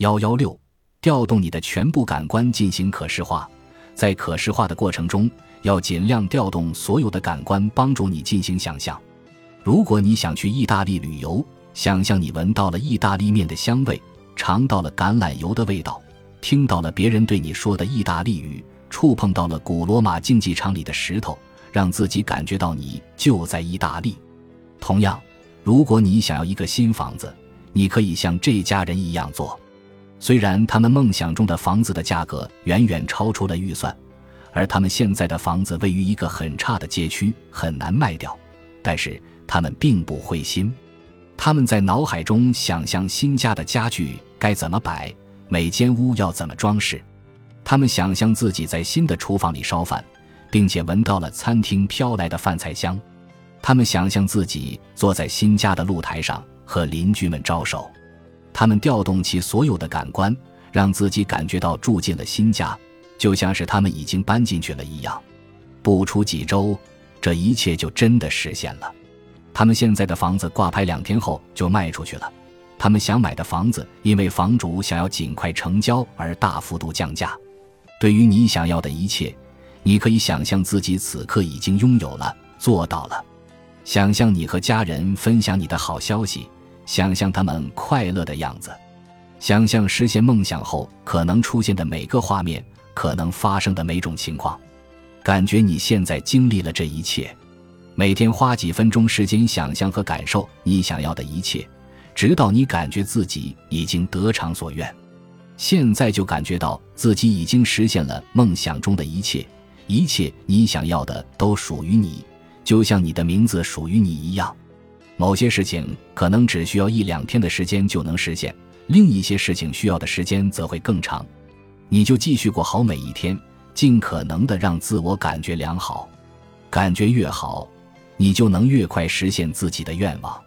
幺幺六，调动你的全部感官进行可视化，在可视化的过程中，要尽量调动所有的感官，帮助你进行想象。如果你想去意大利旅游，想象你闻到了意大利面的香味，尝到了橄榄油的味道，听到了别人对你说的意大利语，触碰到了古罗马竞技场里的石头，让自己感觉到你就在意大利。同样，如果你想要一个新房子，你可以像这家人一样做。虽然他们梦想中的房子的价格远远超出了预算，而他们现在的房子位于一个很差的街区，很难卖掉，但是他们并不灰心。他们在脑海中想象新家的家具该怎么摆，每间屋要怎么装饰。他们想象自己在新的厨房里烧饭，并且闻到了餐厅飘来的饭菜香。他们想象自己坐在新家的露台上和邻居们招手。他们调动起所有的感官，让自己感觉到住进了新家，就像是他们已经搬进去了一样。不出几周，这一切就真的实现了。他们现在的房子挂牌两天后就卖出去了。他们想买的房子，因为房主想要尽快成交而大幅度降价。对于你想要的一切，你可以想象自己此刻已经拥有了，做到了。想象你和家人分享你的好消息。想象他们快乐的样子，想象实现梦想后可能出现的每个画面，可能发生的每种情况，感觉你现在经历了这一切。每天花几分钟时间想象和感受你想要的一切，直到你感觉自己已经得偿所愿。现在就感觉到自己已经实现了梦想中的一切，一切你想要的都属于你，就像你的名字属于你一样。某些事情可能只需要一两天的时间就能实现，另一些事情需要的时间则会更长。你就继续过好每一天，尽可能的让自我感觉良好，感觉越好，你就能越快实现自己的愿望。